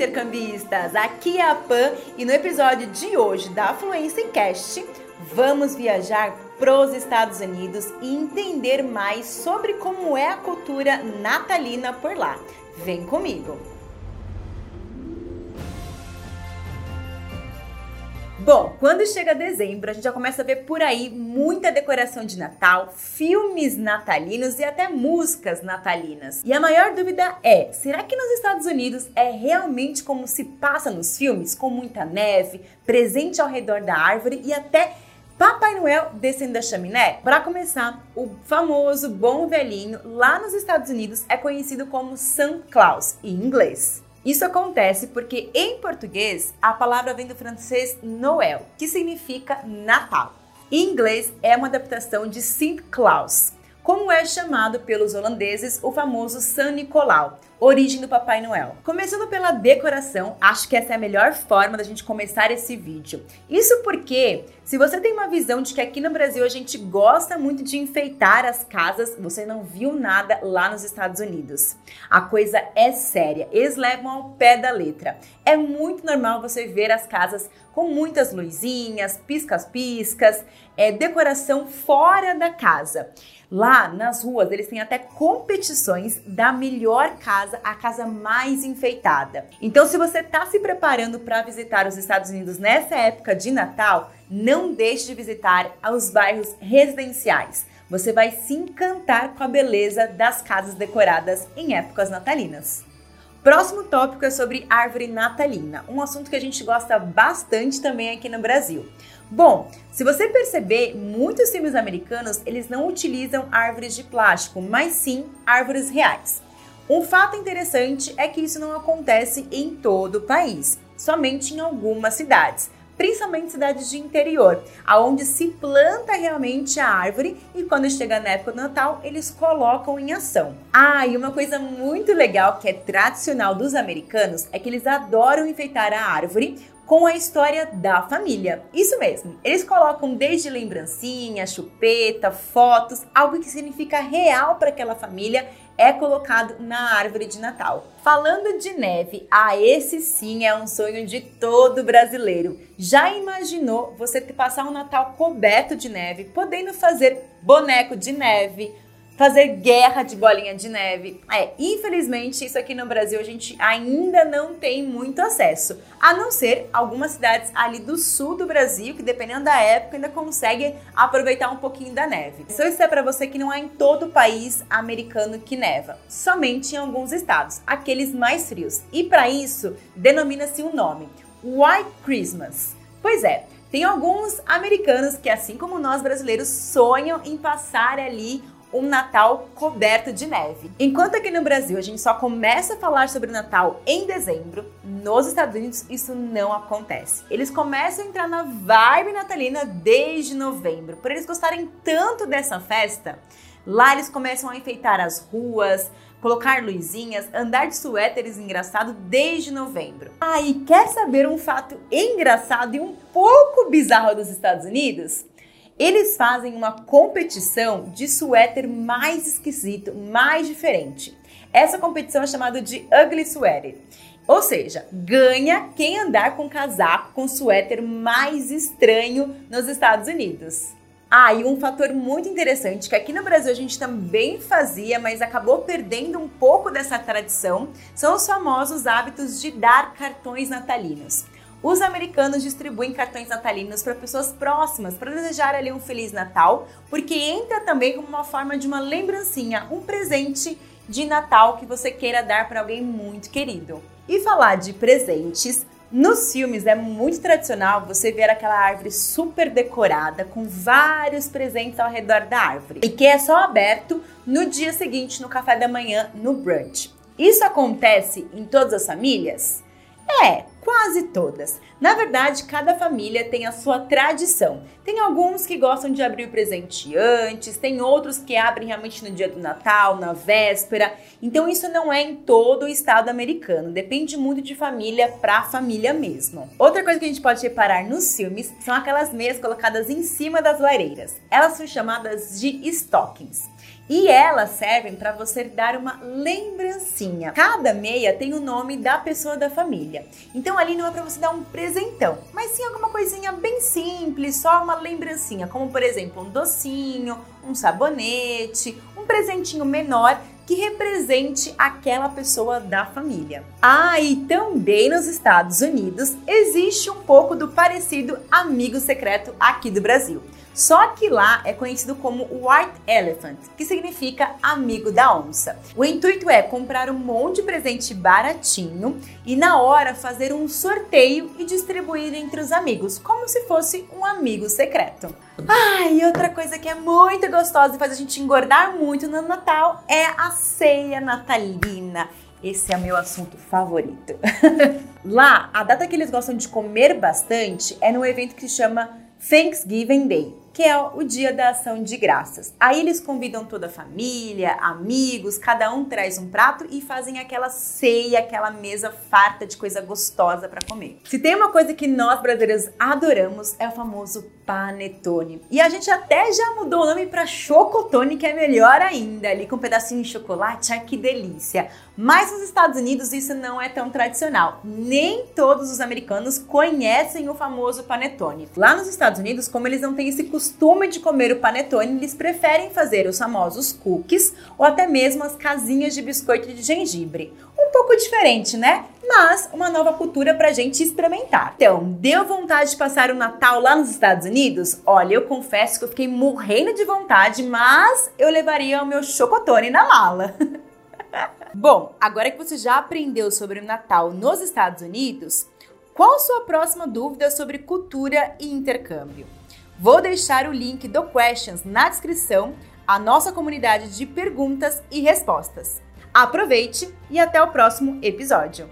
intercambistas! Aqui é a Pan e no episódio de hoje da Fluência Cast vamos viajar pros Estados Unidos e entender mais sobre como é a cultura natalina por lá. Vem comigo! Bom, quando chega dezembro, a gente já começa a ver por aí muita decoração de Natal, filmes natalinos e até músicas natalinas. E a maior dúvida é: será que nos Estados Unidos é realmente como se passa nos filmes, com muita neve, presente ao redor da árvore e até Papai Noel descendo da chaminé? Para começar, o famoso bom velhinho lá nos Estados Unidos é conhecido como Santa Claus em inglês. Isso acontece porque em português a palavra vem do francês Noël, que significa Natal. Em inglês é uma adaptação de Saint Claus, como é chamado pelos holandeses o famoso San Nicolau, origem do Papai Noel. Começando pela decoração, acho que essa é a melhor forma da gente começar esse vídeo. Isso porque, se você tem uma visão de que aqui no Brasil a gente gosta muito de enfeitar as casas, você não viu nada lá nos Estados Unidos. A coisa é séria, eles levam ao pé da letra. É muito normal você ver as casas com muitas luzinhas, piscas-piscas, é, decoração fora da casa. Lá nas ruas, eles têm até competições da melhor casa, a casa mais enfeitada. Então, se você está se preparando para visitar os Estados Unidos nessa época de Natal, não deixe de visitar os bairros residenciais. Você vai se encantar com a beleza das casas decoradas em épocas natalinas. Próximo tópico é sobre árvore natalina, um assunto que a gente gosta bastante também aqui no Brasil. Bom, se você perceber, muitos filmes americanos eles não utilizam árvores de plástico, mas sim árvores reais. Um fato interessante é que isso não acontece em todo o país, somente em algumas cidades, principalmente cidades de interior, aonde se planta realmente a árvore e quando chega na época do Natal, eles colocam em ação. Ah, e uma coisa muito legal que é tradicional dos americanos é que eles adoram enfeitar a árvore com a história da família. Isso mesmo, eles colocam desde lembrancinha, chupeta, fotos, algo que significa real para aquela família é colocado na árvore de Natal. Falando de neve, ah, esse sim é um sonho de todo brasileiro. Já imaginou você passar um Natal coberto de neve, podendo fazer boneco de neve, fazer guerra de bolinha de neve. É, infelizmente, isso aqui no Brasil a gente ainda não tem muito acesso, a não ser algumas cidades ali do sul do Brasil, que dependendo da época ainda conseguem aproveitar um pouquinho da neve. Só isso é para você que não é em todo o país americano que neva, somente em alguns estados, aqueles mais frios. E para isso, denomina-se um nome: White Christmas. Pois é, tem alguns americanos que, assim como nós brasileiros, sonham em passar ali um Natal coberto de neve. Enquanto aqui no Brasil a gente só começa a falar sobre o Natal em dezembro, nos Estados Unidos isso não acontece. Eles começam a entrar na vibe natalina desde novembro. Por eles gostarem tanto dessa festa, lá eles começam a enfeitar as ruas, colocar luzinhas, andar de suéteres engraçado desde novembro. Ah, e quer saber um fato engraçado e um pouco bizarro dos Estados Unidos? Eles fazem uma competição de suéter mais esquisito, mais diferente. Essa competição é chamada de Ugly Sweater. Ou seja, ganha quem andar com casaco com suéter mais estranho nos Estados Unidos. Ah, e um fator muito interessante que aqui no Brasil a gente também fazia, mas acabou perdendo um pouco dessa tradição, são os famosos hábitos de dar cartões natalinos. Os americanos distribuem cartões natalinos para pessoas próximas para desejar ali um feliz Natal, porque entra também como uma forma de uma lembrancinha, um presente de Natal que você queira dar para alguém muito querido. E falar de presentes, nos filmes é muito tradicional você ver aquela árvore super decorada com vários presentes ao redor da árvore e que é só aberto no dia seguinte no café da manhã no brunch. Isso acontece em todas as famílias? É, quase todas. Na verdade, cada família tem a sua tradição. Tem alguns que gostam de abrir o presente antes, tem outros que abrem realmente no dia do Natal, na véspera. Então isso não é em todo o estado americano, depende muito de família para família mesmo. Outra coisa que a gente pode reparar nos filmes são aquelas meias colocadas em cima das lareiras. Elas são chamadas de stockings. E elas servem para você dar uma lembrancinha. Cada meia tem o nome da pessoa da família. Então ali não é para você dar um presentão, mas sim alguma coisinha bem simples, só uma lembrancinha, como por exemplo, um docinho, um sabonete, um presentinho menor que represente aquela pessoa da família. Ah, e também nos Estados Unidos existe um pouco do parecido amigo secreto aqui do Brasil. Só que lá é conhecido como White Elephant, que significa amigo da onça. O intuito é comprar um monte de presente baratinho e na hora fazer um sorteio e distribuir entre os amigos, como se fosse um amigo secreto. Ah, e outra coisa que é muito gostosa e faz a gente engordar muito no Natal é a ceia natalina. Esse é meu assunto favorito. Lá, a data que eles gostam de comer bastante é no evento que se chama Thanksgiving Day que é o Dia da Ação de Graças. Aí eles convidam toda a família, amigos, cada um traz um prato e fazem aquela ceia, aquela mesa farta de coisa gostosa para comer. Se tem uma coisa que nós brasileiros adoramos é o famoso panetone. E a gente até já mudou o nome para chocotone, que é melhor ainda, ali com um pedacinho de chocolate, ai que delícia. Mas nos Estados Unidos isso não é tão tradicional. Nem todos os americanos conhecem o famoso panetone. Lá nos Estados Unidos, como eles não têm esse costume de comer o panetone, eles preferem fazer os famosos cookies ou até mesmo as casinhas de biscoito de gengibre. Um pouco diferente, né? Mas uma nova cultura pra gente experimentar. Então, deu vontade de passar o Natal lá nos Estados Unidos? Olha, eu confesso que eu fiquei morrendo de vontade, mas eu levaria o meu chocotone na mala. Bom, agora que você já aprendeu sobre o Natal nos Estados Unidos, qual sua próxima dúvida sobre cultura e intercâmbio? Vou deixar o link do Questions na descrição, a nossa comunidade de perguntas e respostas. Aproveite e até o próximo episódio!